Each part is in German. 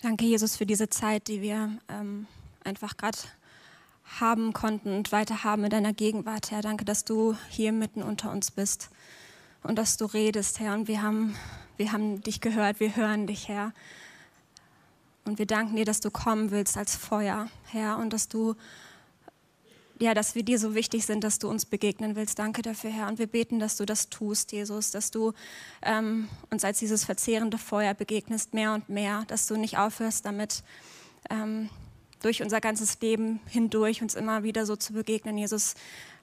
Danke, Jesus, für diese Zeit, die wir ähm, einfach gerade haben konnten und weiter haben in deiner Gegenwart, Herr. Danke, dass du hier mitten unter uns bist und dass du redest, Herr. Und wir haben, wir haben dich gehört, wir hören dich, Herr. Und wir danken dir, dass du kommen willst als Feuer, Herr, und dass du ja, dass wir dir so wichtig sind, dass du uns begegnen willst. Danke dafür, Herr. Und wir beten, dass du das tust, Jesus, dass du ähm, uns als dieses verzehrende Feuer begegnest, mehr und mehr, dass du nicht aufhörst damit, ähm, durch unser ganzes Leben hindurch uns immer wieder so zu begegnen. Jesus,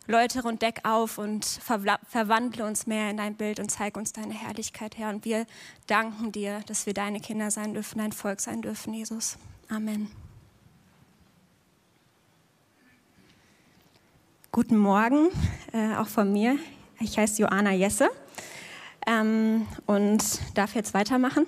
läutere und deck auf und verwandle uns mehr in dein Bild und zeig uns deine Herrlichkeit, Herr. Und wir danken dir, dass wir deine Kinder sein dürfen, dein Volk sein dürfen, Jesus. Amen. Guten Morgen, äh, auch von mir. Ich heiße Joanna Jesse ähm, und darf jetzt weitermachen.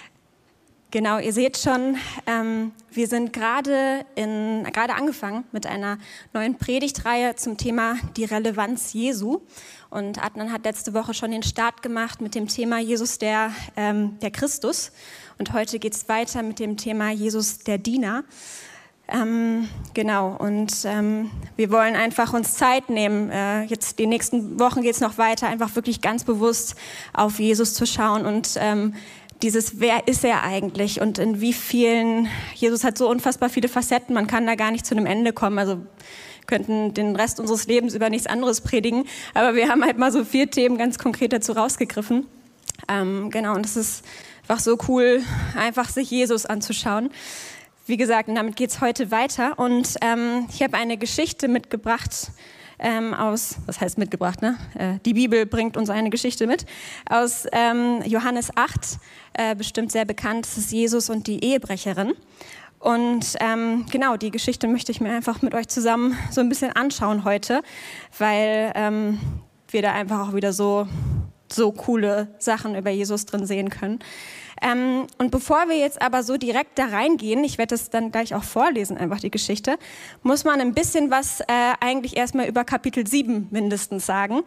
genau, ihr seht schon, ähm, wir sind gerade gerade angefangen mit einer neuen Predigtreihe zum Thema die Relevanz Jesu. Und Adnan hat letzte Woche schon den Start gemacht mit dem Thema Jesus der, ähm, der Christus. Und heute geht es weiter mit dem Thema Jesus der Diener. Ähm, genau, und ähm, wir wollen einfach uns Zeit nehmen. Äh, jetzt die nächsten Wochen geht es noch weiter, einfach wirklich ganz bewusst auf Jesus zu schauen und ähm, dieses, wer ist er eigentlich und in wie vielen, Jesus hat so unfassbar viele Facetten, man kann da gar nicht zu einem Ende kommen. Also könnten den Rest unseres Lebens über nichts anderes predigen, aber wir haben halt mal so vier Themen ganz konkret dazu rausgegriffen. Ähm, genau, und es ist einfach so cool, einfach sich Jesus anzuschauen. Wie gesagt, und damit geht es heute weiter. Und ähm, ich habe eine Geschichte mitgebracht ähm, aus, was heißt mitgebracht, ne? Äh, die Bibel bringt uns eine Geschichte mit, aus ähm, Johannes 8, äh, bestimmt sehr bekannt, das ist Jesus und die Ehebrecherin. Und ähm, genau, die Geschichte möchte ich mir einfach mit euch zusammen so ein bisschen anschauen heute, weil ähm, wir da einfach auch wieder so, so coole Sachen über Jesus drin sehen können. Ähm, und bevor wir jetzt aber so direkt da reingehen, ich werde das dann gleich auch vorlesen, einfach die Geschichte, muss man ein bisschen was äh, eigentlich erstmal über Kapitel 7 mindestens sagen.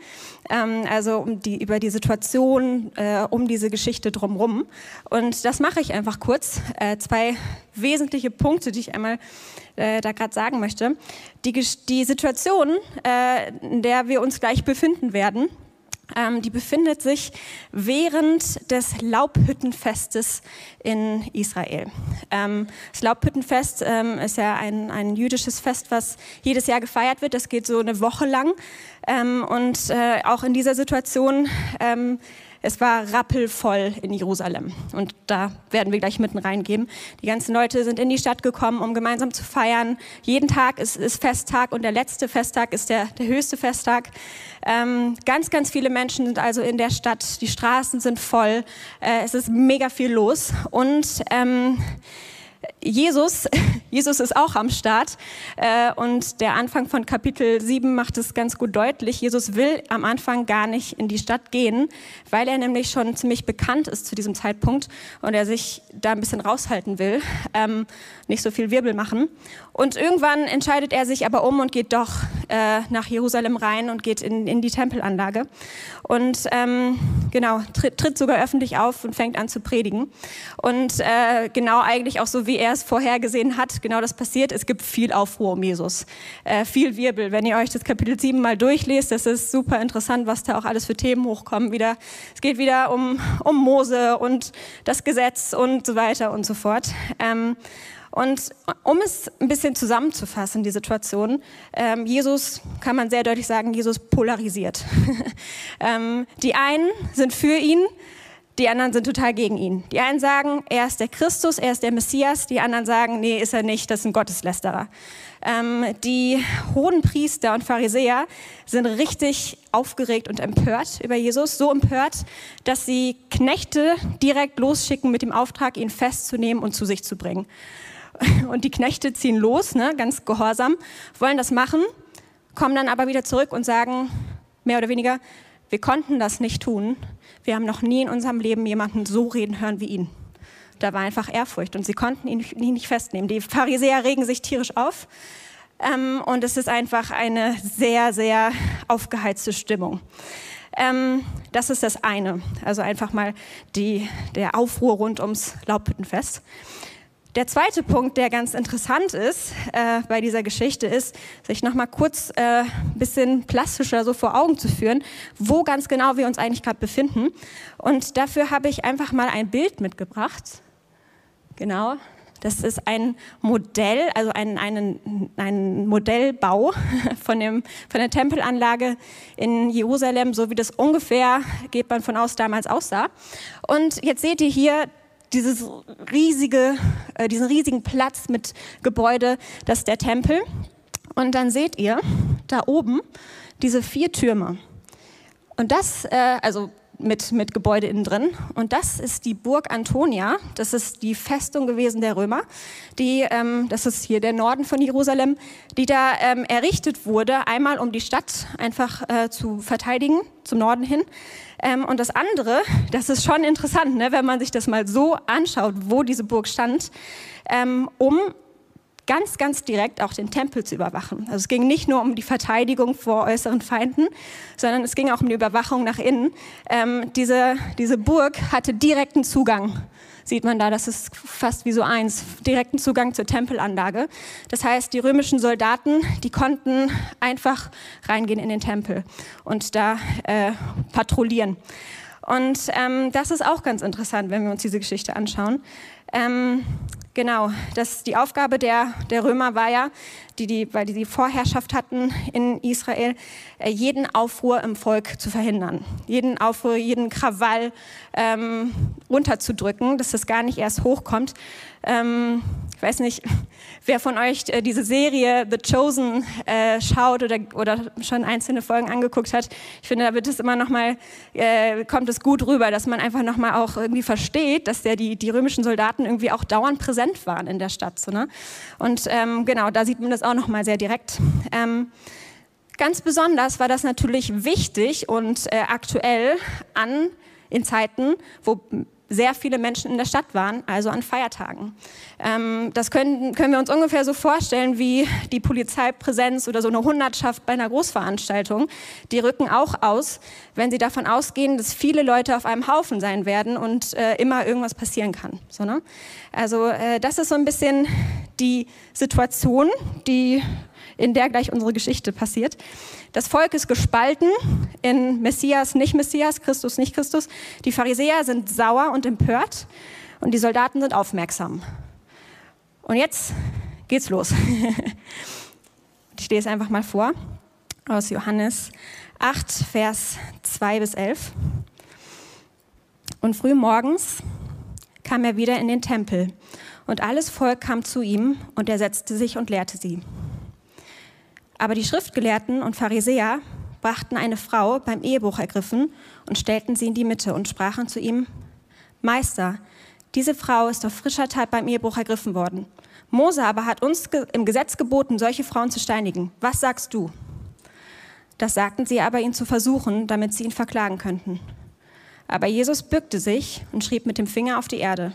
Ähm, also um die, über die Situation, äh, um diese Geschichte drumherum. Und das mache ich einfach kurz. Äh, zwei wesentliche Punkte, die ich einmal äh, da gerade sagen möchte. Die, die Situation, äh, in der wir uns gleich befinden werden, ähm, die befindet sich während des Laubhüttenfestes in Israel. Ähm, das Laubhüttenfest ähm, ist ja ein, ein, jüdisches Fest, was jedes Jahr gefeiert wird. Das geht so eine Woche lang. Ähm, und äh, auch in dieser Situation ähm, es war rappelvoll in Jerusalem. Und da werden wir gleich mitten reingehen. Die ganzen Leute sind in die Stadt gekommen, um gemeinsam zu feiern. Jeden Tag ist, ist Festtag und der letzte Festtag ist der, der höchste Festtag. Ähm, ganz, ganz viele Menschen sind also in der Stadt. Die Straßen sind voll. Äh, es ist mega viel los. Und ähm, Jesus, Jesus ist auch am Start äh, und der Anfang von Kapitel 7 macht es ganz gut deutlich. Jesus will am Anfang gar nicht in die Stadt gehen, weil er nämlich schon ziemlich bekannt ist zu diesem Zeitpunkt und er sich da ein bisschen raushalten will, ähm, nicht so viel Wirbel machen. Und irgendwann entscheidet er sich aber um und geht doch äh, nach Jerusalem rein und geht in, in die Tempelanlage und ähm, genau tritt, tritt, sogar öffentlich auf und fängt an zu predigen und äh, genau eigentlich auch so wie er es vorhergesehen hat, genau das passiert. Es gibt viel Aufruhr um Jesus, äh, viel Wirbel. Wenn ihr euch das Kapitel 7 mal durchlest, das ist super interessant, was da auch alles für Themen hochkommen. Wieder, es geht wieder um, um Mose und das Gesetz und so weiter und so fort. Ähm, und um es ein bisschen zusammenzufassen, die Situation, ähm, Jesus, kann man sehr deutlich sagen, Jesus polarisiert. ähm, die einen sind für ihn, die anderen sind total gegen ihn. Die einen sagen, er ist der Christus, er ist der Messias. Die anderen sagen, nee, ist er nicht, das ist ein Gotteslästerer. Ähm, die hohen Priester und Pharisäer sind richtig aufgeregt und empört über Jesus. So empört, dass sie Knechte direkt losschicken mit dem Auftrag, ihn festzunehmen und zu sich zu bringen. Und die Knechte ziehen los, ne, ganz gehorsam, wollen das machen, kommen dann aber wieder zurück und sagen, mehr oder weniger, wir konnten das nicht tun, wir haben noch nie in unserem Leben jemanden so reden hören wie ihn. Da war einfach Ehrfurcht und sie konnten ihn nicht festnehmen. Die Pharisäer regen sich tierisch auf ähm, und es ist einfach eine sehr, sehr aufgeheizte Stimmung. Ähm, das ist das eine. Also einfach mal die, der Aufruhr rund ums Laubhüttenfest. Der zweite Punkt, der ganz interessant ist äh, bei dieser Geschichte, ist, sich noch mal kurz ein äh, bisschen plastischer so vor Augen zu führen, wo ganz genau wir uns eigentlich gerade befinden. Und dafür habe ich einfach mal ein Bild mitgebracht. Genau, das ist ein Modell, also ein, ein, ein Modellbau von, dem, von der Tempelanlage in Jerusalem, so wie das ungefähr, geht man von aus, damals aussah. Und jetzt seht ihr hier dieses riesige, äh, diesen riesigen Platz mit Gebäude, das ist der Tempel. Und dann seht ihr da oben diese vier Türme. Und das, äh, also mit, mit Gebäude innen drin. Und das ist die Burg Antonia. Das ist die Festung gewesen der Römer. Die, ähm, das ist hier der Norden von Jerusalem, die da ähm, errichtet wurde, einmal um die Stadt einfach äh, zu verteidigen, zum Norden hin. Ähm, und das andere, das ist schon interessant, ne, wenn man sich das mal so anschaut, wo diese Burg stand, ähm, um ganz, ganz direkt auch den Tempel zu überwachen. Also es ging nicht nur um die Verteidigung vor äußeren Feinden, sondern es ging auch um die Überwachung nach innen. Ähm, diese, diese Burg hatte direkten Zugang sieht man da, das ist fast wie so eins, direkten Zugang zur Tempelanlage. Das heißt, die römischen Soldaten, die konnten einfach reingehen in den Tempel und da äh, patrouillieren. Und ähm, das ist auch ganz interessant, wenn wir uns diese Geschichte anschauen. Ähm, Genau, das, die Aufgabe der, der Römer war ja, die, die, weil die die Vorherrschaft hatten in Israel, äh, jeden Aufruhr im Volk zu verhindern. Jeden Aufruhr, jeden Krawall ähm, runterzudrücken, dass das gar nicht erst hochkommt. Ähm, ich weiß nicht, wer von euch äh, diese Serie The Chosen äh, schaut oder, oder schon einzelne Folgen angeguckt hat. Ich finde, da wird es immer noch mal, äh, kommt es gut rüber, dass man einfach noch mal auch irgendwie versteht, dass der, die, die römischen Soldaten irgendwie auch dauernd präsent waren in der Stadt. So, ne? Und ähm, genau, da sieht man das auch noch mal sehr direkt. Ähm, ganz besonders war das natürlich wichtig und äh, aktuell an in Zeiten, wo sehr viele Menschen in der Stadt waren, also an Feiertagen. Ähm, das können, können wir uns ungefähr so vorstellen wie die Polizeipräsenz oder so eine Hundertschaft bei einer Großveranstaltung. Die rücken auch aus, wenn sie davon ausgehen, dass viele Leute auf einem Haufen sein werden und äh, immer irgendwas passieren kann. So, ne? Also äh, das ist so ein bisschen die Situation, die in der gleich unsere Geschichte passiert. Das Volk ist gespalten in Messias, nicht Messias, Christus, nicht Christus. Die Pharisäer sind sauer und empört und die Soldaten sind aufmerksam. Und jetzt geht's los. Ich lese es einfach mal vor aus Johannes 8, Vers 2 bis 11. Und früh morgens kam er wieder in den Tempel und alles Volk kam zu ihm und er setzte sich und lehrte sie. Aber die Schriftgelehrten und Pharisäer brachten eine Frau beim Ehebruch ergriffen und stellten sie in die Mitte und sprachen zu ihm, Meister, diese Frau ist auf frischer Tat beim Ehebruch ergriffen worden. Mose aber hat uns im Gesetz geboten, solche Frauen zu steinigen. Was sagst du? Das sagten sie aber, ihn zu versuchen, damit sie ihn verklagen könnten. Aber Jesus bückte sich und schrieb mit dem Finger auf die Erde.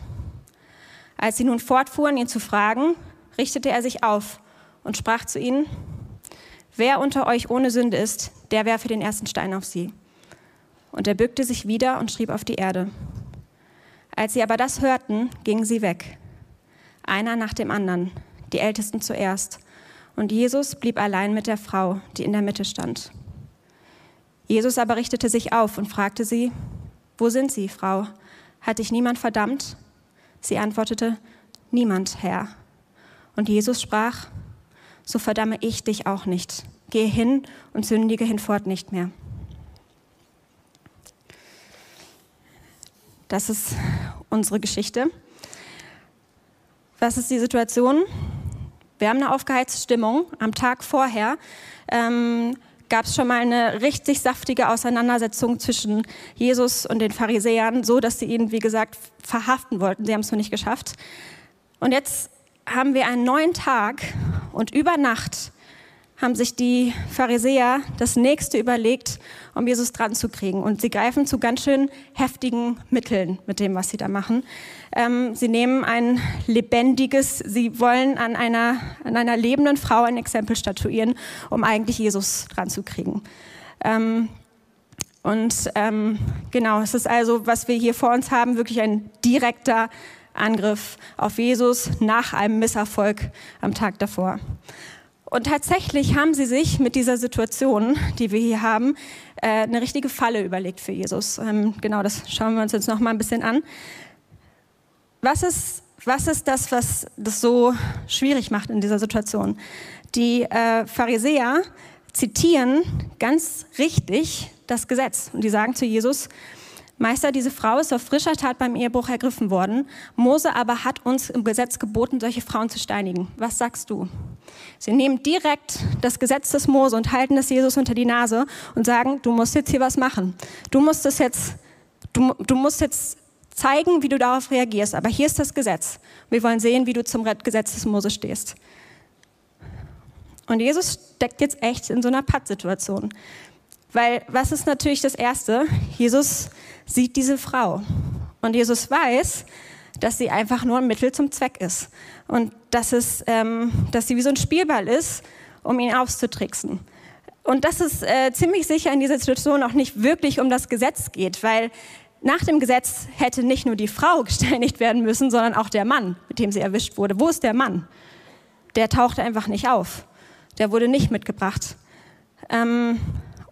Als sie nun fortfuhren, ihn zu fragen, richtete er sich auf und sprach zu ihnen, Wer unter euch ohne Sünde ist, der werfe den ersten Stein auf sie. Und er bückte sich wieder und schrieb auf die Erde. Als sie aber das hörten, gingen sie weg, einer nach dem anderen, die Ältesten zuerst. Und Jesus blieb allein mit der Frau, die in der Mitte stand. Jesus aber richtete sich auf und fragte sie, Wo sind Sie, Frau? Hat dich niemand verdammt? Sie antwortete, Niemand, Herr. Und Jesus sprach, so verdamme ich dich auch nicht. Gehe hin und sündige hinfort nicht mehr. Das ist unsere Geschichte. Was ist die Situation? Wir haben eine aufgeheizte Stimmung. Am Tag vorher ähm, gab es schon mal eine richtig saftige Auseinandersetzung zwischen Jesus und den Pharisäern, so dass sie ihn, wie gesagt, verhaften wollten. Sie haben es noch nicht geschafft. Und jetzt haben wir einen neuen Tag und über Nacht haben sich die Pharisäer das nächste überlegt, um Jesus dran zu kriegen. Und sie greifen zu ganz schön heftigen Mitteln mit dem, was sie da machen. Ähm, sie nehmen ein lebendiges, sie wollen an einer, an einer lebenden Frau ein Exempel statuieren, um eigentlich Jesus dran zu kriegen. Ähm, Und ähm, genau, es ist also, was wir hier vor uns haben, wirklich ein direkter Angriff auf Jesus nach einem Misserfolg am Tag davor. Und tatsächlich haben sie sich mit dieser Situation, die wir hier haben, äh, eine richtige Falle überlegt für Jesus. Ähm, genau, das schauen wir uns jetzt noch mal ein bisschen an. Was ist, was ist das, was das so schwierig macht in dieser Situation? Die äh, Pharisäer zitieren ganz richtig das Gesetz und die sagen zu Jesus, Meister, diese Frau ist auf frischer Tat beim Ehebruch ergriffen worden. Mose aber hat uns im Gesetz geboten, solche Frauen zu steinigen. Was sagst du? Sie nehmen direkt das Gesetz des Mose und halten es Jesus unter die Nase und sagen, du musst jetzt hier was machen. Du musst das jetzt, du, du musst jetzt zeigen, wie du darauf reagierst. Aber hier ist das Gesetz. Wir wollen sehen, wie du zum Gesetz des Mose stehst. Und Jesus steckt jetzt echt in so einer Pattsituation. Weil was ist natürlich das Erste? Jesus sieht diese Frau. Und Jesus weiß, dass sie einfach nur ein Mittel zum Zweck ist. Und dass, es, ähm, dass sie wie so ein Spielball ist, um ihn auszutricksen. Und dass es äh, ziemlich sicher in dieser Situation auch nicht wirklich um das Gesetz geht, weil nach dem Gesetz hätte nicht nur die Frau gesteinigt werden müssen, sondern auch der Mann, mit dem sie erwischt wurde. Wo ist der Mann? Der tauchte einfach nicht auf. Der wurde nicht mitgebracht. Ähm,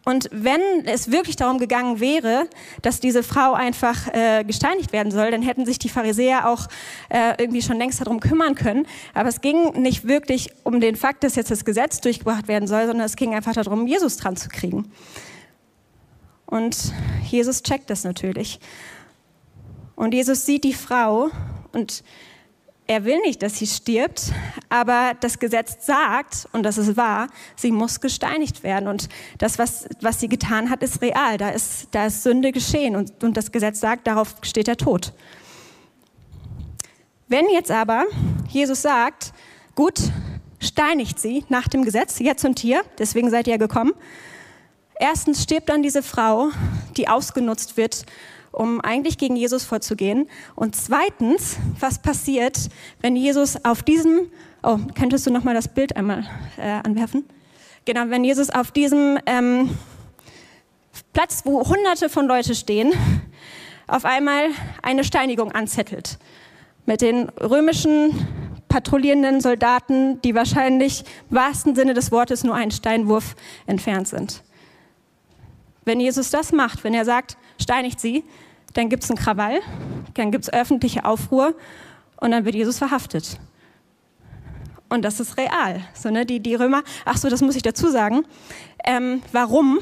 und wenn es wirklich darum gegangen wäre, dass diese Frau einfach äh, gesteinigt werden soll, dann hätten sich die Pharisäer auch äh, irgendwie schon längst darum kümmern können. Aber es ging nicht wirklich um den Fakt, dass jetzt das Gesetz durchgebracht werden soll, sondern es ging einfach darum, Jesus dran zu kriegen. Und Jesus checkt das natürlich. Und Jesus sieht die Frau und er will nicht, dass sie stirbt, aber das Gesetz sagt, und das ist wahr, sie muss gesteinigt werden. Und das, was, was sie getan hat, ist real. Da ist, da ist Sünde geschehen und, und das Gesetz sagt, darauf steht der Tod. Wenn jetzt aber Jesus sagt, gut, steinigt sie nach dem Gesetz, jetzt und hier, deswegen seid ihr gekommen. Erstens stirbt dann diese Frau, die ausgenutzt wird um eigentlich gegen Jesus vorzugehen. Und zweitens, was passiert, wenn Jesus auf diesem, oh, könntest du noch mal das Bild einmal äh, anwerfen? Genau, wenn Jesus auf diesem ähm, Platz, wo hunderte von Leuten stehen, auf einmal eine Steinigung anzettelt. Mit den römischen patrouillierenden Soldaten, die wahrscheinlich im wahrsten Sinne des Wortes nur einen Steinwurf entfernt sind. Wenn Jesus das macht, wenn er sagt, steinigt sie, dann gibt es einen Krawall, dann gibt es öffentliche Aufruhr und dann wird Jesus verhaftet. Und das ist real. So, ne? die, die Römer, ach so, das muss ich dazu sagen. Ähm, warum?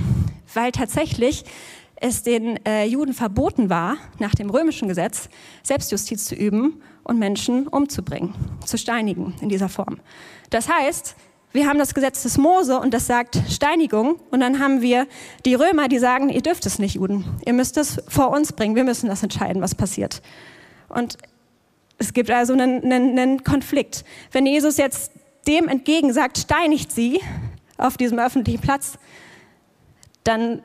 Weil tatsächlich es den äh, Juden verboten war, nach dem römischen Gesetz Selbstjustiz zu üben und Menschen umzubringen, zu steinigen in dieser Form. Das heißt, wir haben das Gesetz des Mose und das sagt Steinigung. Und dann haben wir die Römer, die sagen, ihr dürft es nicht, Juden. Ihr müsst es vor uns bringen. Wir müssen das entscheiden, was passiert. Und es gibt also einen, einen, einen Konflikt. Wenn Jesus jetzt dem entgegen sagt, steinigt sie auf diesem öffentlichen Platz, dann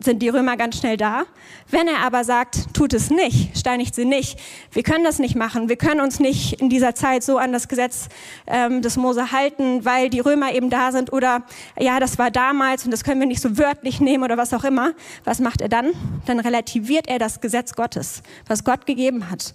sind die Römer ganz schnell da. Wenn er aber sagt, tut es nicht, steinigt sie nicht, wir können das nicht machen, wir können uns nicht in dieser Zeit so an das Gesetz ähm, des Mose halten, weil die Römer eben da sind oder ja, das war damals und das können wir nicht so wörtlich nehmen oder was auch immer. Was macht er dann? Dann relativiert er das Gesetz Gottes, was Gott gegeben hat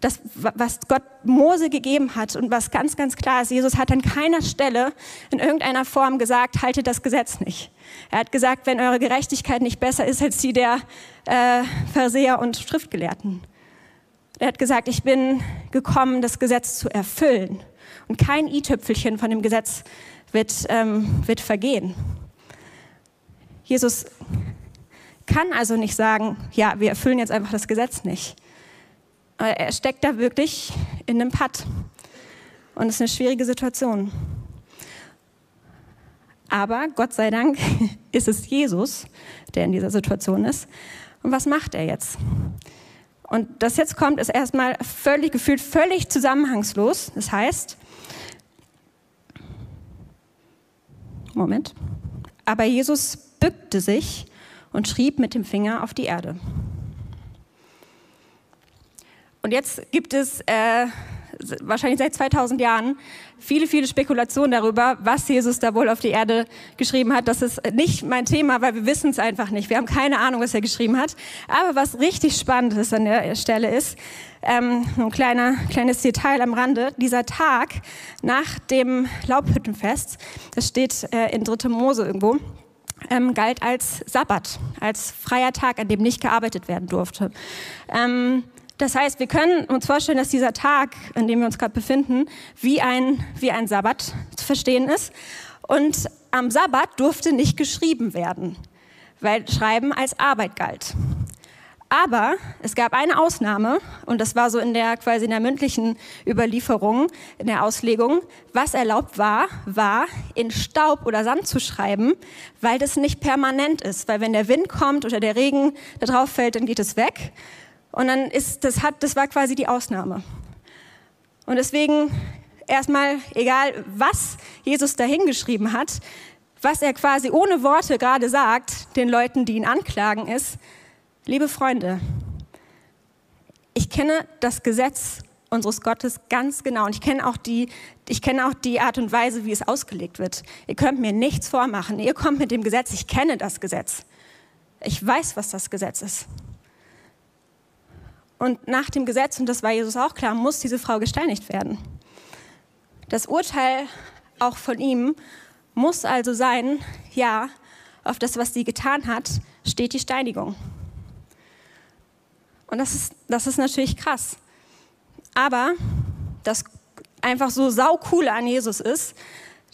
das, was Gott Mose gegeben hat und was ganz, ganz klar ist, Jesus hat an keiner Stelle in irgendeiner Form gesagt, haltet das Gesetz nicht. Er hat gesagt, wenn eure Gerechtigkeit nicht besser ist als die der äh, Verseher und Schriftgelehrten. Er hat gesagt, ich bin gekommen, das Gesetz zu erfüllen. Und kein i-Tüpfelchen von dem Gesetz wird, ähm, wird vergehen. Jesus kann also nicht sagen, ja, wir erfüllen jetzt einfach das Gesetz nicht. Er steckt da wirklich in einem Patt. Und es ist eine schwierige Situation. Aber Gott sei Dank ist es Jesus, der in dieser Situation ist. Und was macht er jetzt? Und das jetzt kommt, ist erstmal völlig gefühlt völlig zusammenhangslos. Das heißt, Moment. Aber Jesus bückte sich und schrieb mit dem Finger auf die Erde. Und jetzt gibt es äh, wahrscheinlich seit 2000 Jahren viele, viele Spekulationen darüber, was Jesus da wohl auf die Erde geschrieben hat. Das ist nicht mein Thema, weil wir wissen es einfach nicht. Wir haben keine Ahnung, was er geschrieben hat. Aber was richtig spannend ist an der Stelle ist, ähm, ein kleiner, kleines Detail am Rande, dieser Tag nach dem Laubhüttenfest, das steht äh, in 3. Mose irgendwo, ähm, galt als Sabbat, als freier Tag, an dem nicht gearbeitet werden durfte. Ähm, das heißt, wir können uns vorstellen, dass dieser Tag, an dem wir uns gerade befinden, wie ein, wie ein Sabbat zu verstehen ist. Und am Sabbat durfte nicht geschrieben werden, weil Schreiben als Arbeit galt. Aber es gab eine Ausnahme, und das war so in der quasi in der mündlichen Überlieferung, in der Auslegung. Was erlaubt war, war in Staub oder Sand zu schreiben, weil das nicht permanent ist. Weil wenn der Wind kommt oder der Regen da drauf fällt, dann geht es weg. Und dann ist, das hat, das war quasi die Ausnahme. Und deswegen erstmal, egal was Jesus dahingeschrieben hat, was er quasi ohne Worte gerade sagt, den Leuten, die ihn anklagen, ist, liebe Freunde, ich kenne das Gesetz unseres Gottes ganz genau und ich kenne auch die, ich kenne auch die Art und Weise, wie es ausgelegt wird. Ihr könnt mir nichts vormachen. Ihr kommt mit dem Gesetz. Ich kenne das Gesetz. Ich weiß, was das Gesetz ist. Und nach dem Gesetz, und das war Jesus auch klar, muss diese Frau gesteinigt werden. Das Urteil auch von ihm muss also sein, ja, auf das, was sie getan hat, steht die Steinigung. Und das ist, das ist natürlich krass. Aber das einfach so saucoole an Jesus ist,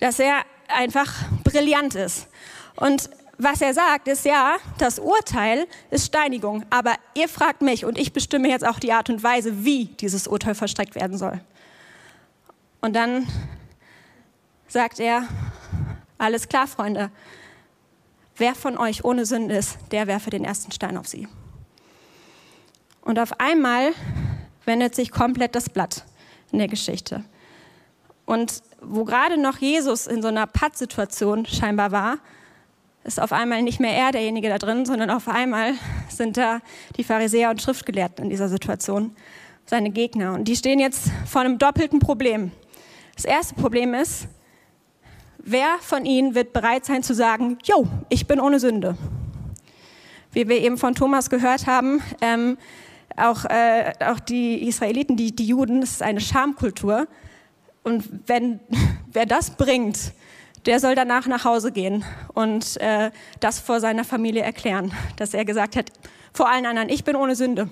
dass er einfach brillant ist. Und was er sagt, ist ja, das Urteil ist Steinigung, aber ihr fragt mich und ich bestimme jetzt auch die Art und Weise, wie dieses Urteil verstreckt werden soll. Und dann sagt er, alles klar, Freunde, wer von euch ohne Sünde ist, der werfe den ersten Stein auf sie. Und auf einmal wendet sich komplett das Blatt in der Geschichte. Und wo gerade noch Jesus in so einer Pattsituation scheinbar war, ist auf einmal nicht mehr er derjenige da drin, sondern auf einmal sind da die Pharisäer und Schriftgelehrten in dieser Situation, seine Gegner. Und die stehen jetzt vor einem doppelten Problem. Das erste Problem ist, wer von ihnen wird bereit sein zu sagen, Jo, ich bin ohne Sünde? Wie wir eben von Thomas gehört haben, ähm, auch, äh, auch die Israeliten, die, die Juden, das ist eine Schamkultur. Und wenn, wer das bringt, der soll danach nach Hause gehen und äh, das vor seiner Familie erklären, dass er gesagt hat, vor allen anderen, ich bin ohne Sünde.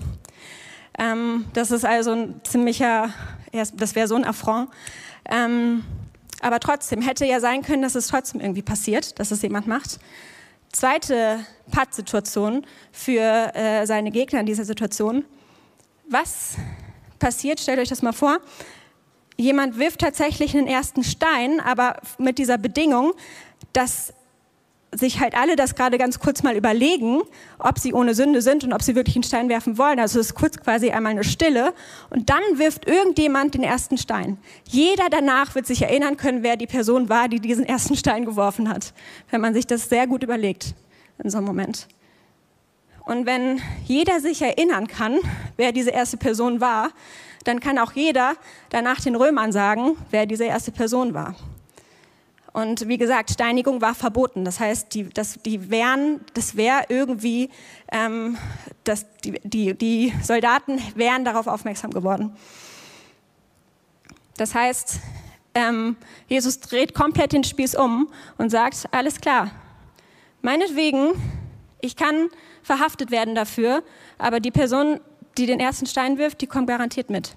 Ähm, das ist also ein ziemlicher, das wäre so ein Affront. Ähm, aber trotzdem hätte ja sein können, dass es trotzdem irgendwie passiert, dass es jemand macht. Zweite Pattsituation für äh, seine Gegner in dieser Situation. Was passiert, stellt euch das mal vor, jemand wirft tatsächlich einen ersten Stein, aber mit dieser Bedingung, dass sich halt alle das gerade ganz kurz mal überlegen, ob sie ohne Sünde sind und ob sie wirklich einen Stein werfen wollen. Also es ist kurz quasi einmal eine Stille und dann wirft irgendjemand den ersten Stein. Jeder danach wird sich erinnern können, wer die Person war, die diesen ersten Stein geworfen hat, wenn man sich das sehr gut überlegt in so einem Moment. Und wenn jeder sich erinnern kann, wer diese erste Person war, dann kann auch jeder danach den Römern sagen, wer diese erste Person war. Und wie gesagt, Steinigung war verboten. Das heißt, die, das, die wären, das wäre irgendwie, ähm, das, die, die, die Soldaten wären darauf aufmerksam geworden. Das heißt, ähm, Jesus dreht komplett den Spieß um und sagt, alles klar, meinetwegen, ich kann verhaftet werden dafür, aber die Person die den ersten Stein wirft, die kommt garantiert mit.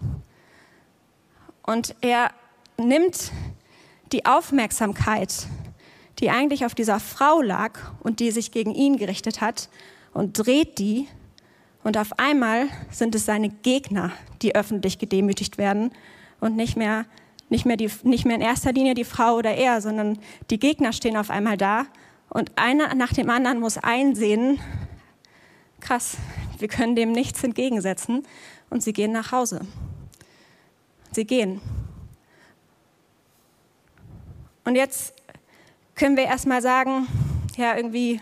Und er nimmt die Aufmerksamkeit, die eigentlich auf dieser Frau lag und die sich gegen ihn gerichtet hat, und dreht die. Und auf einmal sind es seine Gegner, die öffentlich gedemütigt werden und nicht mehr, nicht mehr, die, nicht mehr in erster Linie die Frau oder er, sondern die Gegner stehen auf einmal da und einer nach dem anderen muss einsehen, krass, wir können dem nichts entgegensetzen und sie gehen nach Hause. Sie gehen. Und jetzt können wir erstmal sagen, ja, irgendwie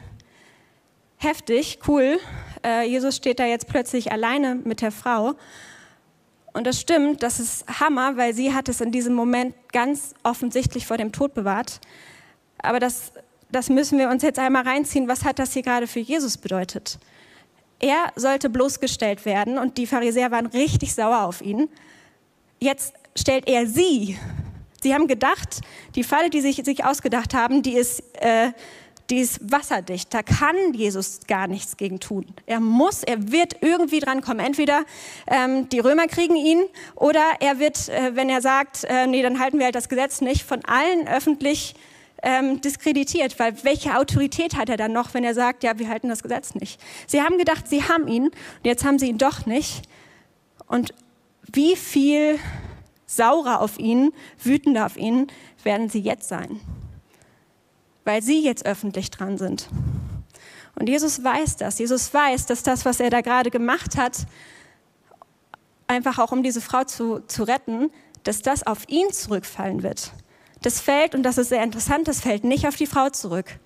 heftig, cool. Äh, Jesus steht da jetzt plötzlich alleine mit der Frau. Und das stimmt, das ist Hammer, weil sie hat es in diesem Moment ganz offensichtlich vor dem Tod bewahrt. Aber das, das müssen wir uns jetzt einmal reinziehen. Was hat das hier gerade für Jesus bedeutet? Er sollte bloßgestellt werden und die Pharisäer waren richtig sauer auf ihn. Jetzt stellt er sie. Sie haben gedacht, die Falle, die sie sich, ausgedacht haben, die ist, äh, die ist wasserdicht. Da kann Jesus gar nichts gegen tun. Er muss, er wird irgendwie drankommen. Entweder ähm, die Römer kriegen ihn oder er wird, äh, wenn er sagt, äh, nee, dann halten wir halt das Gesetz nicht, von allen öffentlich ähm, diskreditiert, weil welche Autorität hat er dann noch, wenn er sagt, ja, wir halten das Gesetz nicht? Sie haben gedacht, sie haben ihn und jetzt haben sie ihn doch nicht. Und wie viel saurer auf ihn, wütender auf ihn werden sie jetzt sein, weil sie jetzt öffentlich dran sind. Und Jesus weiß das. Jesus weiß, dass das, was er da gerade gemacht hat, einfach auch um diese Frau zu, zu retten, dass das auf ihn zurückfallen wird. Das fällt, und das ist sehr interessant, das fällt nicht auf die Frau zurück.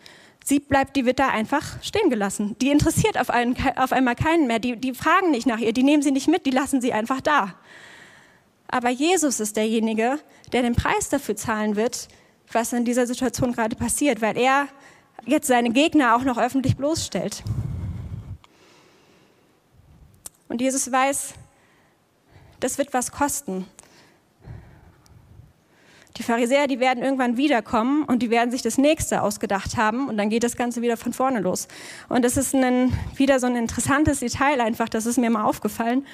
Sie bleibt, die da einfach stehen gelassen. Die interessiert auf, einen, auf einmal keinen mehr. Die, die fragen nicht nach ihr, die nehmen sie nicht mit, die lassen sie einfach da. Aber Jesus ist derjenige, der den Preis dafür zahlen wird, was in dieser Situation gerade passiert, weil er jetzt seine Gegner auch noch öffentlich bloßstellt. Und Jesus weiß, das wird was kosten. Pharisäer, die werden irgendwann wiederkommen und die werden sich das nächste ausgedacht haben und dann geht das Ganze wieder von vorne los. Und das ist ein, wieder so ein interessantes Detail einfach, das ist mir mal aufgefallen.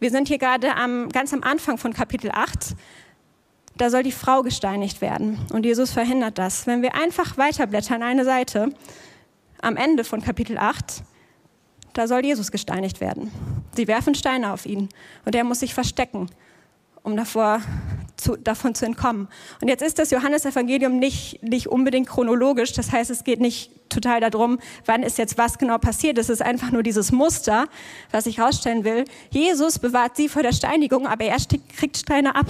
Wir sind hier gerade am, ganz am Anfang von Kapitel 8. Da soll die Frau gesteinigt werden und Jesus verhindert das. Wenn wir einfach weiterblättern eine Seite, am Ende von Kapitel 8, da soll Jesus gesteinigt werden. Sie werfen Steine auf ihn und er muss sich verstecken um davor zu, davon zu entkommen. Und jetzt ist das Johannesevangelium nicht, nicht unbedingt chronologisch, das heißt, es geht nicht total darum, wann ist jetzt was genau passiert. Es ist einfach nur dieses Muster, was ich herausstellen will. Jesus bewahrt sie vor der Steinigung, aber er kriegt Steine ab.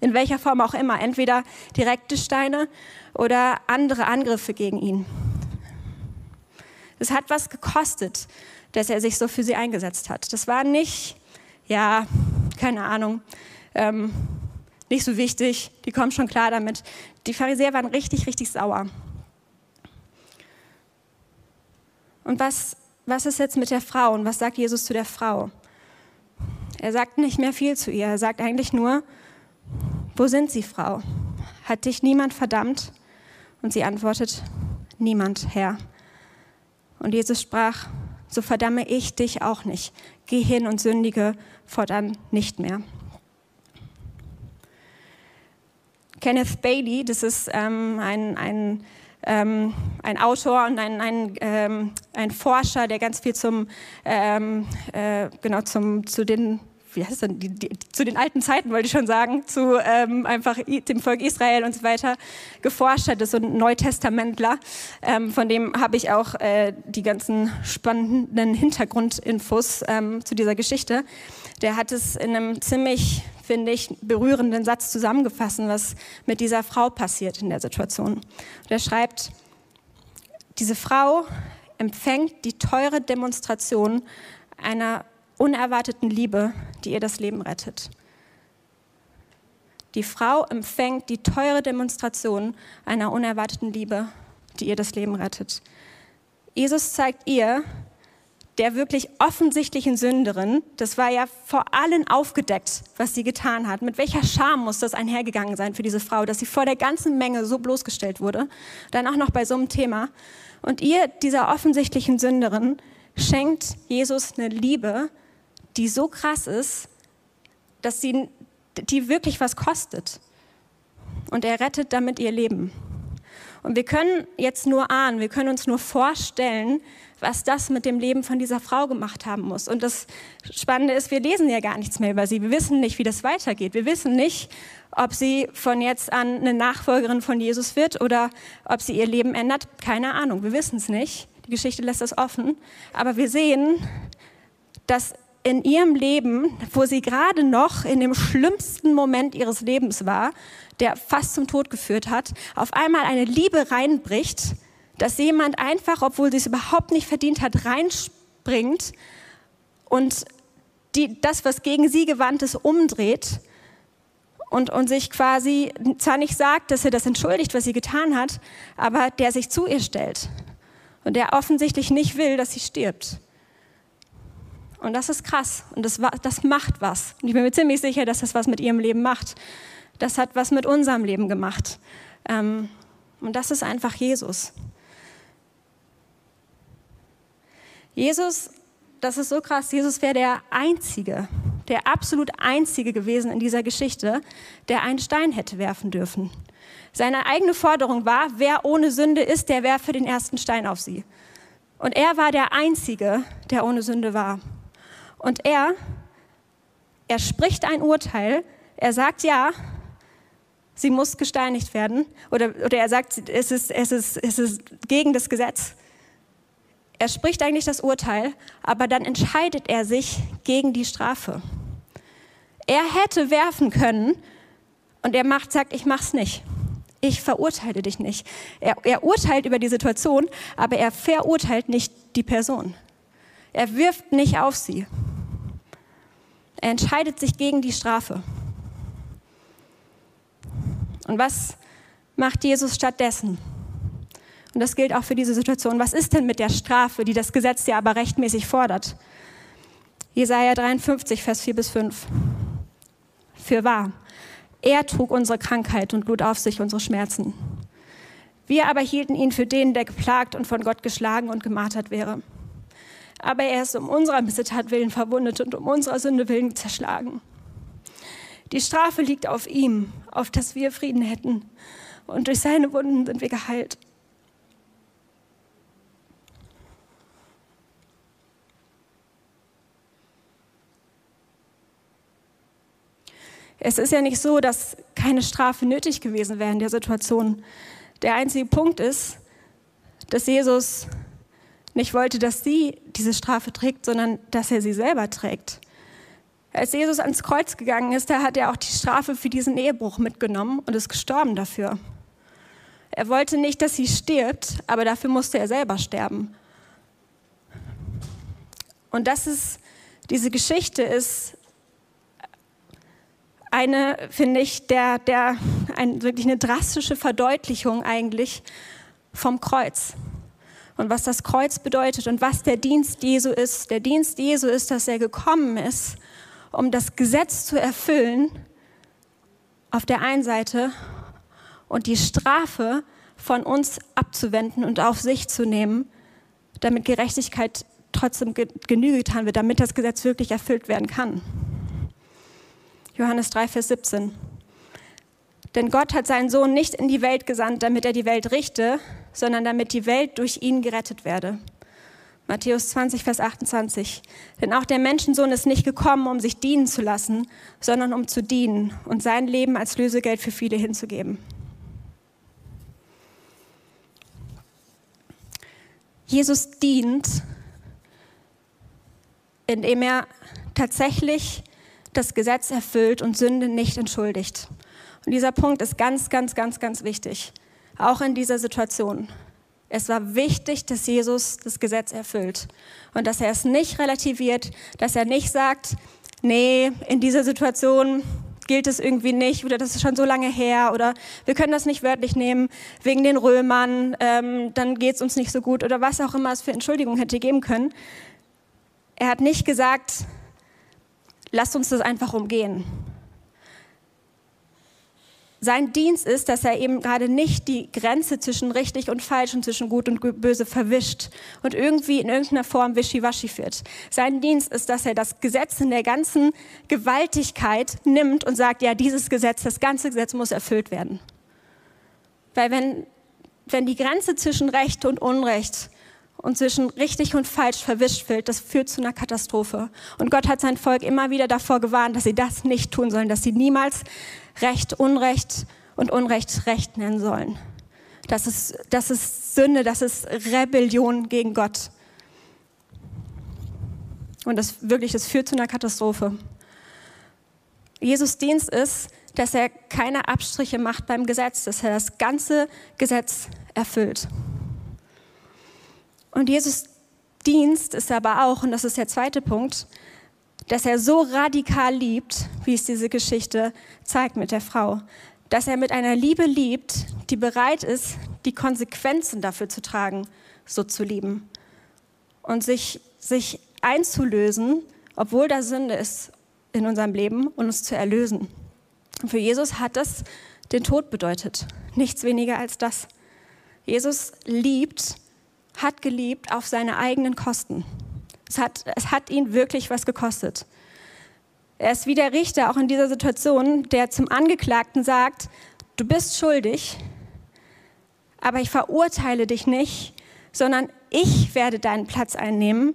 In welcher Form auch immer. Entweder direkte Steine oder andere Angriffe gegen ihn. Es hat was gekostet, dass er sich so für sie eingesetzt hat. Das war nicht, ja, keine Ahnung, ähm, nicht so wichtig, die kommen schon klar damit. Die Pharisäer waren richtig, richtig sauer. Und was, was ist jetzt mit der Frau und was sagt Jesus zu der Frau? Er sagt nicht mehr viel zu ihr, er sagt eigentlich nur, wo sind Sie, Frau? Hat dich niemand verdammt? Und sie antwortet, niemand, Herr. Und Jesus sprach, so verdamme ich dich auch nicht. Geh hin und sündige fortan nicht mehr. Kenneth Bailey, das ist ähm, ein, ein, ähm, ein Autor und ein, ein, ähm, ein Forscher, der ganz viel zum, ähm, äh, genau zum, zu den wie heißt denn, die, die, zu den alten Zeiten wollte ich schon sagen, zu ähm, einfach dem Volk Israel und so weiter geforscht hat, das ist so ein Neutestamentler. Ähm, von dem habe ich auch äh, die ganzen spannenden Hintergrundinfos ähm, zu dieser Geschichte. Der hat es in einem ziemlich finde ich, berührenden Satz zusammengefassen, was mit dieser Frau passiert in der Situation. Und er schreibt, diese Frau empfängt die teure Demonstration einer unerwarteten Liebe, die ihr das Leben rettet. Die Frau empfängt die teure Demonstration einer unerwarteten Liebe, die ihr das Leben rettet. Jesus zeigt ihr, der wirklich offensichtlichen Sünderin, das war ja vor allen aufgedeckt, was sie getan hat. Mit welcher Scham muss das einhergegangen sein für diese Frau, dass sie vor der ganzen Menge so bloßgestellt wurde, dann auch noch bei so einem Thema. Und ihr, dieser offensichtlichen Sünderin, schenkt Jesus eine Liebe, die so krass ist, dass sie, die wirklich was kostet. Und er rettet damit ihr Leben. Und wir können jetzt nur ahnen, wir können uns nur vorstellen, was das mit dem Leben von dieser Frau gemacht haben muss. Und das Spannende ist, wir lesen ja gar nichts mehr über sie. Wir wissen nicht, wie das weitergeht. Wir wissen nicht, ob sie von jetzt an eine Nachfolgerin von Jesus wird oder ob sie ihr Leben ändert. Keine Ahnung, wir wissen es nicht. Die Geschichte lässt das offen. Aber wir sehen, dass in ihrem Leben, wo sie gerade noch in dem schlimmsten Moment ihres Lebens war, der fast zum Tod geführt hat, auf einmal eine Liebe reinbricht, dass jemand einfach, obwohl sie es überhaupt nicht verdient hat, reinspringt und die, das, was gegen sie gewandt ist, umdreht und, und sich quasi zwar nicht sagt, dass er das entschuldigt, was sie getan hat, aber der sich zu ihr stellt und der offensichtlich nicht will, dass sie stirbt. Und das ist krass und das, das macht was. Und ich bin mir ziemlich sicher, dass das was mit ihrem Leben macht. Das hat was mit unserem Leben gemacht. Ähm, und das ist einfach Jesus. Jesus, das ist so krass, Jesus wäre der Einzige, der absolut Einzige gewesen in dieser Geschichte, der einen Stein hätte werfen dürfen. Seine eigene Forderung war, wer ohne Sünde ist, der werfe den ersten Stein auf sie. Und er war der Einzige, der ohne Sünde war. Und er, er spricht ein Urteil, er sagt ja, sie muss gesteinigt werden. Oder, oder er sagt, es ist, es, ist, es ist gegen das Gesetz. Er spricht eigentlich das Urteil, aber dann entscheidet er sich gegen die Strafe. Er hätte werfen können und er macht, sagt, ich mach's nicht. Ich verurteile dich nicht. Er, er urteilt über die Situation, aber er verurteilt nicht die Person. Er wirft nicht auf sie. Er entscheidet sich gegen die Strafe. Und was macht Jesus stattdessen? Und das gilt auch für diese Situation. Was ist denn mit der Strafe, die das Gesetz ja aber rechtmäßig fordert? Jesaja 53, Vers 4 bis 5. Für wahr, er trug unsere Krankheit und lud auf sich unsere Schmerzen. Wir aber hielten ihn für den, der geplagt und von Gott geschlagen und gemartert wäre. Aber er ist um unserer Missetat willen verwundet und um unserer Sünde willen zerschlagen. Die Strafe liegt auf ihm, auf dass wir Frieden hätten. Und durch seine Wunden sind wir geheilt. Es ist ja nicht so, dass keine Strafe nötig gewesen wäre in der Situation. Der einzige Punkt ist, dass Jesus nicht wollte, dass sie diese Strafe trägt, sondern dass er sie selber trägt. Als Jesus ans Kreuz gegangen ist, da hat er auch die Strafe für diesen Ehebruch mitgenommen und ist gestorben dafür. Er wollte nicht, dass sie stirbt, aber dafür musste er selber sterben. Und das ist, diese Geschichte ist eine, finde ich, der, der, ein, wirklich eine drastische Verdeutlichung eigentlich vom Kreuz. Und was das Kreuz bedeutet und was der Dienst Jesu ist. Der Dienst Jesu ist, dass er gekommen ist, um das Gesetz zu erfüllen auf der einen Seite und die Strafe von uns abzuwenden und auf sich zu nehmen, damit Gerechtigkeit trotzdem Genüge getan wird, damit das Gesetz wirklich erfüllt werden kann. Johannes 3, Vers 17. Denn Gott hat seinen Sohn nicht in die Welt gesandt, damit er die Welt richte, sondern damit die Welt durch ihn gerettet werde. Matthäus 20, Vers 28. Denn auch der Menschensohn ist nicht gekommen, um sich dienen zu lassen, sondern um zu dienen und sein Leben als Lösegeld für viele hinzugeben. Jesus dient, indem er tatsächlich das Gesetz erfüllt und Sünde nicht entschuldigt. Und dieser Punkt ist ganz, ganz, ganz, ganz wichtig, auch in dieser Situation. Es war wichtig, dass Jesus das Gesetz erfüllt und dass er es nicht relativiert, dass er nicht sagt, nee, in dieser Situation gilt es irgendwie nicht oder das ist schon so lange her oder wir können das nicht wörtlich nehmen wegen den Römern, ähm, dann geht es uns nicht so gut oder was auch immer es für Entschuldigung hätte geben können. Er hat nicht gesagt, lasst uns das einfach umgehen, sein Dienst ist, dass er eben gerade nicht die Grenze zwischen richtig und falsch und zwischen gut und böse verwischt und irgendwie in irgendeiner Form wischiwaschi führt. Sein Dienst ist, dass er das Gesetz in der ganzen Gewaltigkeit nimmt und sagt, ja, dieses Gesetz, das ganze Gesetz muss erfüllt werden. Weil wenn, wenn die Grenze zwischen Recht und Unrecht und zwischen richtig und falsch verwischt wird, das führt zu einer Katastrophe. Und Gott hat sein Volk immer wieder davor gewarnt, dass sie das nicht tun sollen, dass sie niemals Recht Unrecht und Unrecht Recht nennen sollen. Das ist, das ist Sünde, das ist Rebellion gegen Gott. Und das wirklich, das führt zu einer Katastrophe. Jesus Dienst ist, dass er keine Abstriche macht beim Gesetz, dass er das ganze Gesetz erfüllt. Und Jesus Dienst ist aber auch, und das ist der zweite Punkt, dass er so radikal liebt, wie es diese Geschichte zeigt mit der Frau. Dass er mit einer Liebe liebt, die bereit ist, die Konsequenzen dafür zu tragen, so zu lieben. Und sich, sich einzulösen, obwohl da Sünde ist in unserem Leben und uns zu erlösen. Und für Jesus hat das den Tod bedeutet. Nichts weniger als das. Jesus liebt, hat geliebt auf seine eigenen Kosten. Es hat, es hat ihn wirklich was gekostet. Er ist wie der Richter auch in dieser Situation, der zum Angeklagten sagt, du bist schuldig, aber ich verurteile dich nicht, sondern ich werde deinen Platz einnehmen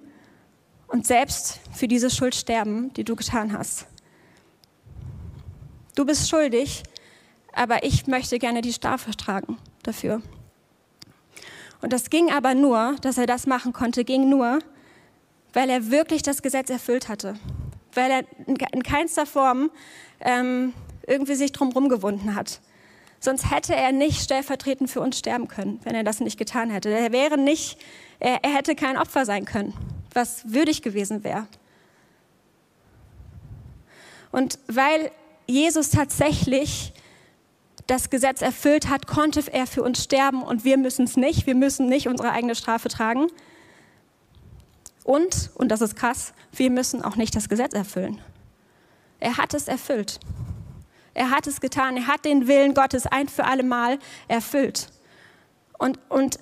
und selbst für diese Schuld sterben, die du getan hast. Du bist schuldig, aber ich möchte gerne die Strafe tragen dafür. Und das ging aber nur, dass er das machen konnte, ging nur, weil er wirklich das Gesetz erfüllt hatte. Weil er in keinster Form ähm, irgendwie sich drumherum gewunden hat. Sonst hätte er nicht stellvertretend für uns sterben können, wenn er das nicht getan hätte. Er wäre nicht, er, er hätte kein Opfer sein können, was würdig gewesen wäre. Und weil Jesus tatsächlich das Gesetz erfüllt hat, konnte er für uns sterben und wir müssen es nicht. Wir müssen nicht unsere eigene Strafe tragen. Und, und das ist krass, wir müssen auch nicht das Gesetz erfüllen. Er hat es erfüllt. Er hat es getan. Er hat den Willen Gottes ein für alle Mal erfüllt. Und, und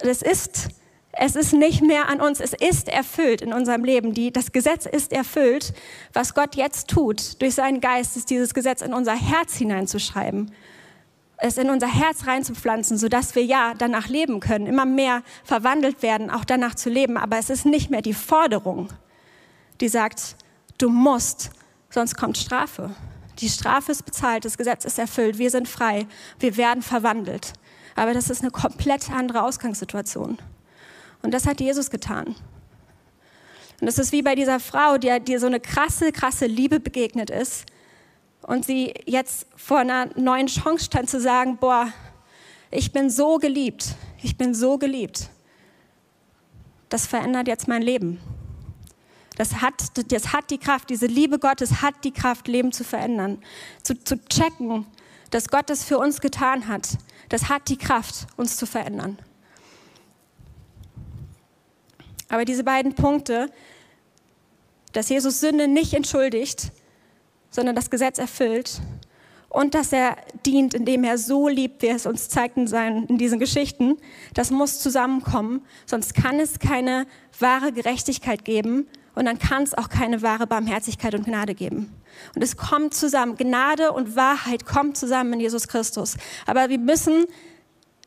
es ist es ist nicht mehr an uns, es ist erfüllt in unserem Leben. Die, das Gesetz ist erfüllt. Was Gott jetzt tut, durch seinen Geist, ist dieses Gesetz in unser Herz hineinzuschreiben, es in unser Herz reinzupflanzen, sodass wir ja danach leben können, immer mehr verwandelt werden, auch danach zu leben. Aber es ist nicht mehr die Forderung, die sagt, du musst, sonst kommt Strafe. Die Strafe ist bezahlt, das Gesetz ist erfüllt, wir sind frei, wir werden verwandelt. Aber das ist eine komplett andere Ausgangssituation. Und das hat Jesus getan. Und das ist wie bei dieser Frau, die dir so eine krasse, krasse Liebe begegnet ist und sie jetzt vor einer neuen Chance stand zu sagen, boah, ich bin so geliebt, ich bin so geliebt. Das verändert jetzt mein Leben. Das hat, das hat die Kraft, diese Liebe Gottes hat die Kraft, Leben zu verändern. Zu, zu checken, dass Gott das für uns getan hat, das hat die Kraft, uns zu verändern. Aber diese beiden Punkte, dass Jesus Sünde nicht entschuldigt, sondern das Gesetz erfüllt und dass er dient, indem er so liebt, wie er es uns zeigt in, seinen, in diesen Geschichten, das muss zusammenkommen, sonst kann es keine wahre Gerechtigkeit geben und dann kann es auch keine wahre Barmherzigkeit und Gnade geben. Und es kommt zusammen, Gnade und Wahrheit kommt zusammen in Jesus Christus. Aber wir müssen,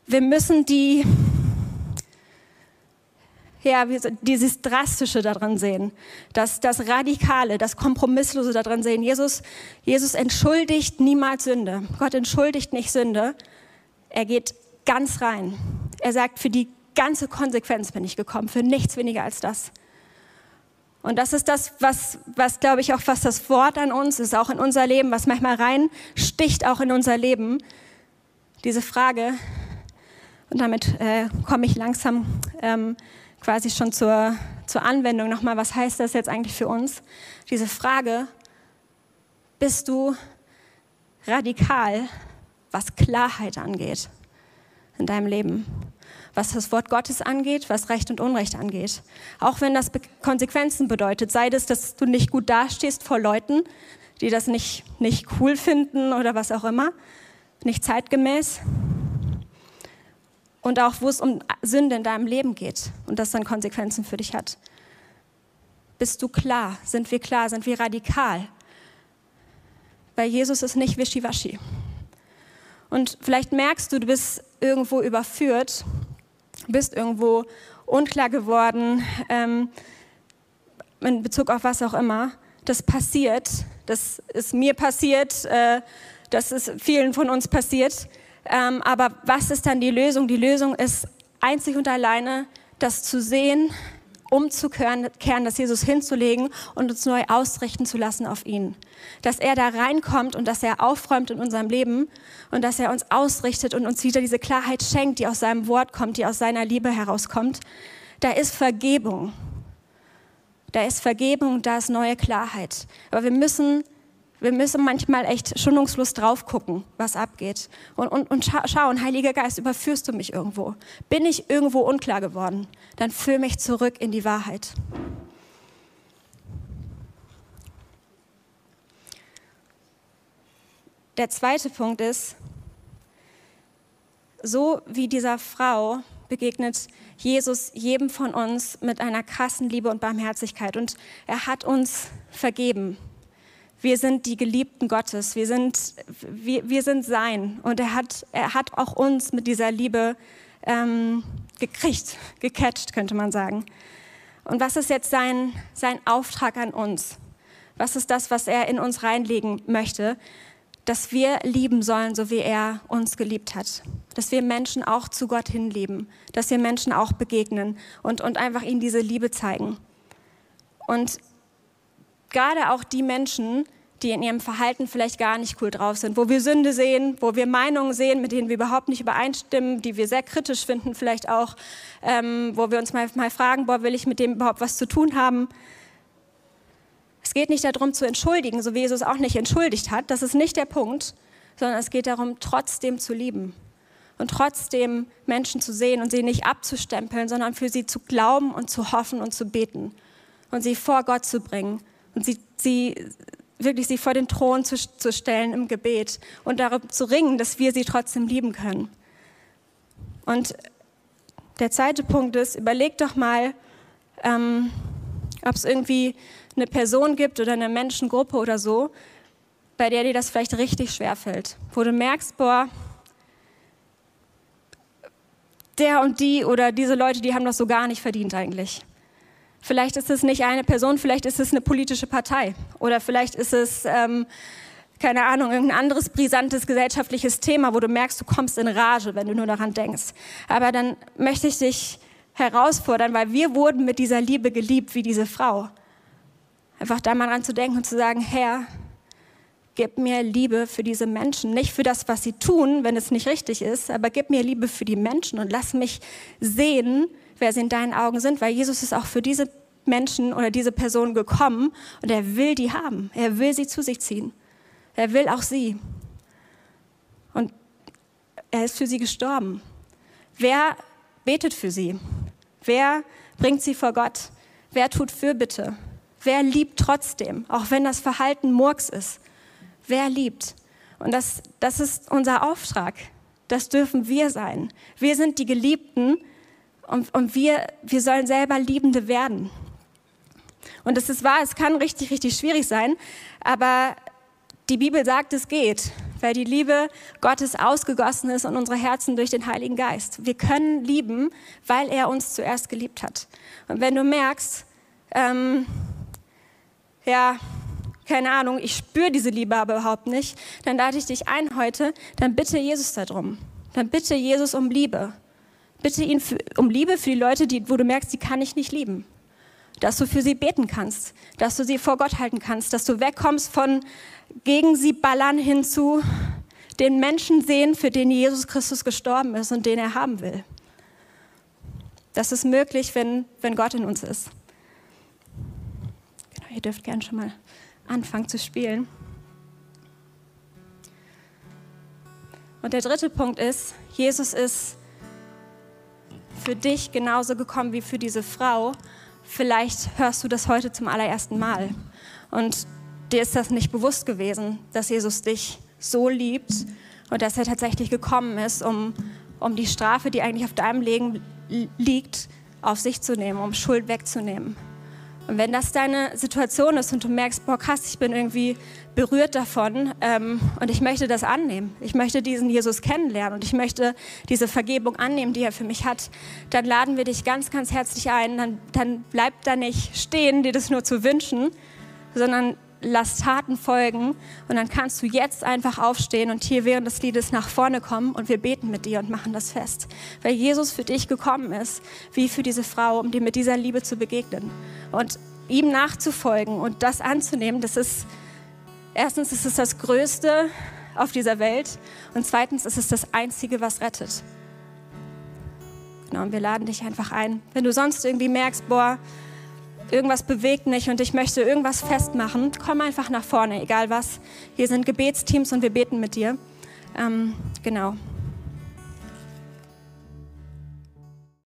wir müssen die, ja, dieses Drastische daran sehen, das, das Radikale, das Kompromisslose daran sehen. Jesus, Jesus entschuldigt niemals Sünde. Gott entschuldigt nicht Sünde. Er geht ganz rein. Er sagt, für die ganze Konsequenz bin ich gekommen, für nichts weniger als das. Und das ist das, was, was glaube ich auch, was das Wort an uns ist, auch in unser Leben, was manchmal reinsticht, auch in unser Leben. Diese Frage, und damit äh, komme ich langsam ähm, quasi schon zur, zur Anwendung nochmal, was heißt das jetzt eigentlich für uns? Diese Frage, bist du radikal, was Klarheit angeht in deinem Leben? Was das Wort Gottes angeht, was Recht und Unrecht angeht. Auch wenn das Konsequenzen bedeutet, sei es, dass du nicht gut dastehst vor Leuten, die das nicht, nicht cool finden oder was auch immer, nicht zeitgemäß, und auch wo es um Sünde in deinem Leben geht und das dann Konsequenzen für dich hat. Bist du klar? Sind wir klar? Sind wir radikal? Weil Jesus ist nicht wischiwaschi. Und vielleicht merkst du, du bist irgendwo überführt, bist irgendwo unklar geworden, ähm, in Bezug auf was auch immer. Das passiert, das ist mir passiert, äh, das ist vielen von uns passiert. Ähm, aber was ist dann die Lösung? Die Lösung ist einzig und alleine, das zu sehen, umzukehren, das Jesus hinzulegen und uns neu ausrichten zu lassen auf ihn. Dass er da reinkommt und dass er aufräumt in unserem Leben und dass er uns ausrichtet und uns wieder diese Klarheit schenkt, die aus seinem Wort kommt, die aus seiner Liebe herauskommt. Da ist Vergebung. Da ist Vergebung, da ist neue Klarheit. Aber wir müssen, wir müssen manchmal echt schonungslos drauf gucken, was abgeht. Und, und, und scha schauen, Heiliger Geist, überführst du mich irgendwo? Bin ich irgendwo unklar geworden? Dann führ mich zurück in die Wahrheit. Der zweite Punkt ist, so wie dieser Frau begegnet Jesus jedem von uns mit einer krassen Liebe und Barmherzigkeit. Und er hat uns vergeben. Wir sind die Geliebten Gottes. Wir sind, wir, wir sind sein. Und er hat, er hat auch uns mit dieser Liebe ähm, gekriegt, gecatcht, könnte man sagen. Und was ist jetzt sein, sein Auftrag an uns? Was ist das, was er in uns reinlegen möchte? dass wir lieben sollen, so wie er uns geliebt hat. Dass wir Menschen auch zu Gott hinlieben, dass wir Menschen auch begegnen und, und einfach ihnen diese Liebe zeigen. Und gerade auch die Menschen, die in ihrem Verhalten vielleicht gar nicht cool drauf sind, wo wir Sünde sehen, wo wir Meinungen sehen, mit denen wir überhaupt nicht übereinstimmen, die wir sehr kritisch finden, vielleicht auch, ähm, wo wir uns mal, mal fragen, boah, will ich mit dem überhaupt was zu tun haben? Es geht nicht darum zu entschuldigen, so wie Jesus auch nicht entschuldigt hat. Das ist nicht der Punkt, sondern es geht darum, trotzdem zu lieben und trotzdem Menschen zu sehen und sie nicht abzustempeln, sondern für sie zu glauben und zu hoffen und zu beten und sie vor Gott zu bringen und sie, sie wirklich sie vor den Thron zu, zu stellen im Gebet und darum zu ringen, dass wir sie trotzdem lieben können. Und der zweite Punkt ist, überleg doch mal, ähm, ob es irgendwie eine Person gibt oder eine Menschengruppe oder so, bei der dir das vielleicht richtig schwer fällt, wo du merkst, boah, der und die oder diese Leute, die haben das so gar nicht verdient eigentlich. Vielleicht ist es nicht eine Person, vielleicht ist es eine politische Partei oder vielleicht ist es, ähm, keine Ahnung, irgendein anderes brisantes gesellschaftliches Thema, wo du merkst, du kommst in Rage, wenn du nur daran denkst. Aber dann möchte ich dich herausfordern, weil wir wurden mit dieser Liebe geliebt wie diese Frau. Einfach da mal dran zu denken und zu sagen, Herr, gib mir Liebe für diese Menschen. Nicht für das, was sie tun, wenn es nicht richtig ist, aber gib mir Liebe für die Menschen und lass mich sehen, wer sie in deinen Augen sind, weil Jesus ist auch für diese Menschen oder diese Person gekommen und er will die haben. Er will sie zu sich ziehen. Er will auch sie. Und er ist für sie gestorben. Wer betet für sie? Wer bringt sie vor Gott? Wer tut Fürbitte? Wer liebt trotzdem, auch wenn das Verhalten Murks ist? Wer liebt? Und das, das ist unser Auftrag. Das dürfen wir sein. Wir sind die Geliebten und, und wir, wir sollen selber Liebende werden. Und es ist wahr, es kann richtig, richtig schwierig sein, aber die Bibel sagt, es geht, weil die Liebe Gottes ausgegossen ist in unsere Herzen durch den Heiligen Geist. Wir können lieben, weil er uns zuerst geliebt hat. Und wenn du merkst, ähm, ja, keine Ahnung, ich spüre diese Liebe aber überhaupt nicht, dann lade ich dich ein heute, dann bitte Jesus darum. Dann bitte Jesus um Liebe. Bitte ihn für, um Liebe für die Leute, die, wo du merkst, die kann ich nicht lieben. Dass du für sie beten kannst, dass du sie vor Gott halten kannst, dass du wegkommst von gegen sie ballern hin zu den Menschen sehen, für den Jesus Christus gestorben ist und den er haben will. Das ist möglich, wenn, wenn Gott in uns ist. Ihr dürft gern schon mal anfangen zu spielen. Und der dritte Punkt ist, Jesus ist für dich genauso gekommen wie für diese Frau. Vielleicht hörst du das heute zum allerersten Mal. Und dir ist das nicht bewusst gewesen, dass Jesus dich so liebt und dass er tatsächlich gekommen ist, um, um die Strafe, die eigentlich auf deinem Leben liegt, auf sich zu nehmen, um Schuld wegzunehmen. Und wenn das deine Situation ist und du merkst, boah, krass, ich bin irgendwie berührt davon ähm, und ich möchte das annehmen, ich möchte diesen Jesus kennenlernen und ich möchte diese Vergebung annehmen, die er für mich hat, dann laden wir dich ganz, ganz herzlich ein. Dann, dann bleib da nicht stehen, dir das nur zu wünschen, sondern lass Taten folgen und dann kannst du jetzt einfach aufstehen und hier während des Liedes nach vorne kommen und wir beten mit dir und machen das fest. Weil Jesus für dich gekommen ist, wie für diese Frau, um dir mit dieser Liebe zu begegnen. Und ihm nachzufolgen und das anzunehmen, das ist, erstens ist es das Größte auf dieser Welt und zweitens ist es das Einzige, was rettet. Genau, und wir laden dich einfach ein. Wenn du sonst irgendwie merkst, boah, irgendwas bewegt mich und ich möchte irgendwas festmachen, komm einfach nach vorne, egal was. Hier sind Gebetsteams und wir beten mit dir. Ähm, genau.